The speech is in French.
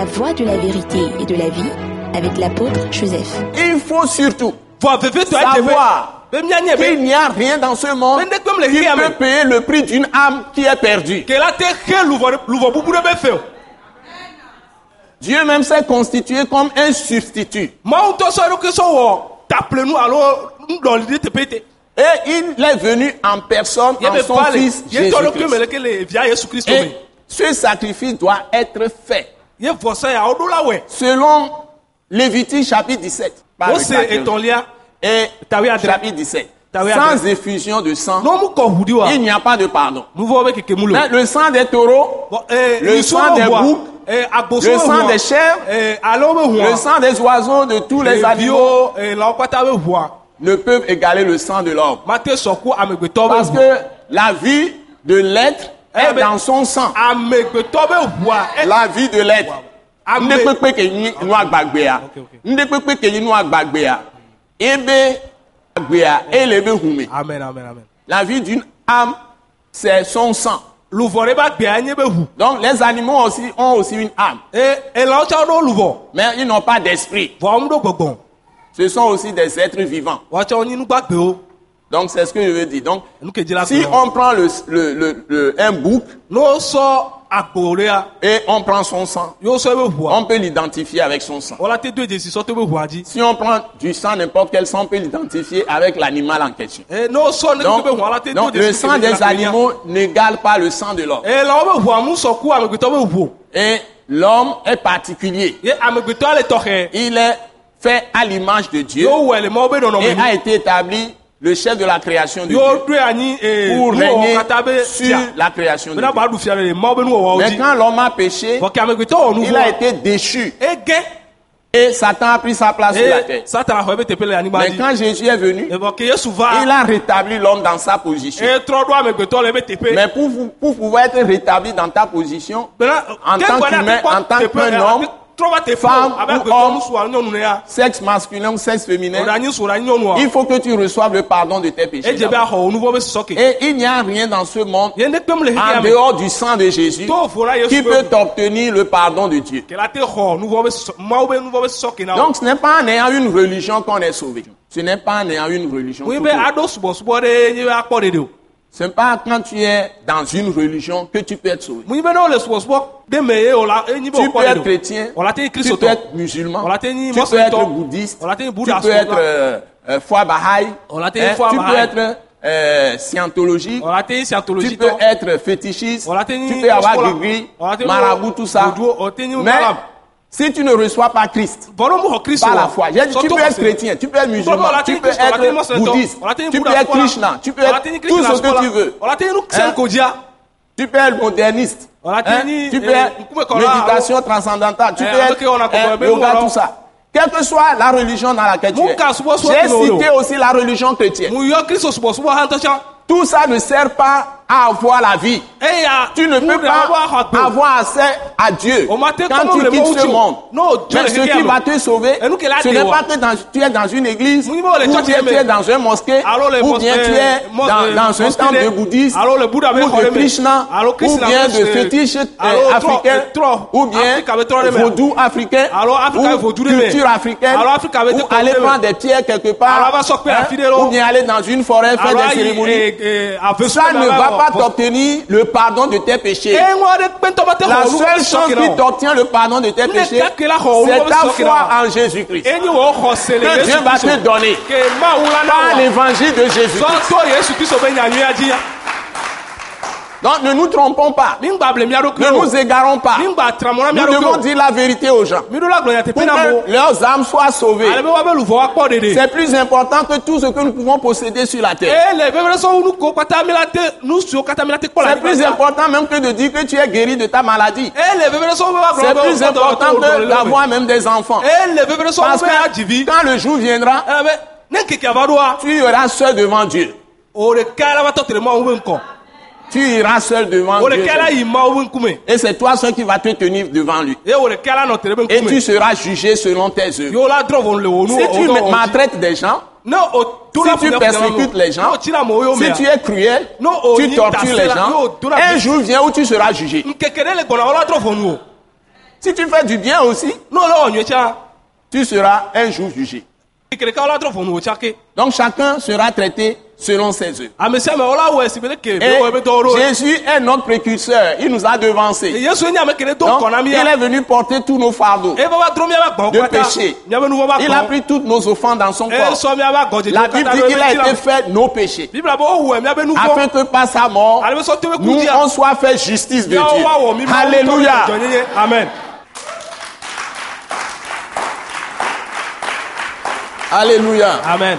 La voie de la vérité et de la vie avec l'apôtre Joseph. Il faut surtout ɛdɛ savoir qu'il n'y a rien dans ce monde qui peut payer le prix d'une âme qui est perdue. o Dieu même s'est constitué comme un substitut. te Et il est venu en personne en son fils Jésus-Christ. Et ce sacrifice doit être fait selon Lévitique chapitre 17. Par le wose quatrième. etɔ̃lia Et chapitre 17. Tawi Sans effusion de sang, il n'y a pas de pardon. le Mais le sang des taureaux, Bon, eh, Le sang des boucs, eh, le sang des chèvres, eh, le sang des oiseaux, de tous les animaux, eh, ne peuvent égaler le sang de l'homme. Parce que la vie de l'être Eh est ben- dans son sang. Eh, La vie de l'être. Ame- Ndekpekpe ke nyi nu agbagbea. Ok, ok. Ndekpekpe ke nyi nu agbagbea. Ebe agbea ele be hume. amen amen amen La vie d'une âme, c'est son sang. Donc les animaux aussi ont aussi une âme. eh, Mais ils n'ont pas d'esprit. Ce sont aussi des êtres vivants. Donc c'est ce que je veux dire. Donc si on prend le, le, le, le- un bouc et on prend son sang, on peut l'identifier avec son sang. Si on prend du sang, n'importe quel sang, on peut l'identifier avec l'animal en question. eh, Donc, le sang des animaux n'égale pas le sang de l'homme. ʋuo Et l'homme est particulier. tɔxɛ Il est fait à l'image de Dieu et a été établi le chef de la création de Dieu. ee pour régner sur la création de Dieu. Mais dzi quand l'homme a péché, il a été déchu. Egɛ et Satan a pris sa place sur la eye terre. Mais quand Jésus est venu, il a rétabli l'homme dans sa position. Mais pour, vous- pour pouvoir être rétabli dans ta position, en tant qu'humain, en tant qu'un homme, femme ou homme, sexe masculin ou sexe féminin, il faut que tu reçoives le pardon de tes péchés. Et il n'y a rien dans ce monde, en dehors du sang de Jésus, qui peut be t'obtenir le pardon de Dieu. Donc ce n'est pas en ayant une religion qu'on est sauvé. Ce n'est pas en ayant une religion. Ce n'est pas quand tu es dans une religion que tu peux être sauvé. be Tu peux être chrétien, tu peux être musulman, tu peux être bouddhiste, tu peux être euh, euh, foi Bahaï, hein, tu peux être euh, scientologique, tu peux être fétichiste, tu peux avoir gris, marabout, tout ça. Mais. Si tu ne reçois pas Christ par la foi, j'ai dit, tu peux être chrétien, tu peux être musulman, tu peux être bouddhiste, tu peux être. Krishna, tu peux être tout ce que tu veux. Hein? Tu peux être moderniste. Hein, Tu peux euh, être méditation transcendantale. Tu Eh, peux être hein, compris, yoga, tout ça. Quelle que soit la religion dans laquelle tu es. J'ai cité aussi la religion chrétienne. tsã Tout ça ne sert pas à avoir la vie. Tu ne peux pas avoir accès à Dieu. Quand tu quittes ce monde. Non, Dieu Mais ce qui va te sauver, ce n'est pas que dans- tu es dans une église, ou bien tu es dans un mosquée, ou bien tu euh, es dans, euh, dans un temple de- bouddhiste, ou de Krishna, ou bien de fétiche euh, africain, euh, ou bien vaudou africain, ou culture africaine, ou aller prendre des pierres quelque part, hein, ou bien aller dans une forêt faire des cérémonies. eh, avait Ça ne va pas t'obtenir le pardon de tes péchés. La seule chose qui t'obtient le pardon de tes péchés, c'est ta foi en Jésus-Christ. Que Dieu va te donner par l'évangile de Jésus. sɔtɔ Donc ne nous trompons pas. Ne nous égarons pas. Nous devons dire la vérité aux gens. Pour que leurs âmes soient sauvées. C'est plus important que tout ce que nous pouvons posséder sur la terre. le C'est plus important même que de dire que tu es guéri de ta maladie. wa C'est plus important que d'avoir même des enfants. sɔ Parce que quand le jour viendra, tu iras seul devant Dieu. Tu iras seul devant Dieu. Et c'est toi seul qui va te tenir devant lui. Et tu seras jugé selon tes œuvres. Si tu maltraites des gens, si tu persécutes les gens, amewo si tu es cruel, oh, tu tortures les gens, un jour vient où tu seras jugé. nkeke ɖe le gbɔna o la drɔ ʋɔnu o Si tu fais du bien aussi, tu seras un jour jugé. ke Donc chacun sera traité selon ses œuvres. Et dɔwɔ ɖo Jésus est notre précurseur. Il nous a devancés. Donc, il est venu porter tous nos fardeaux. De péché. Il a pris toutes nos offenses dans son corps. La Bible dit qu'il a été fait nos péchés. nu Afin que par sa mort, nous, on soit fait justice de Dieu. Alléluia. jɔnyenye amen Alléluia. amen.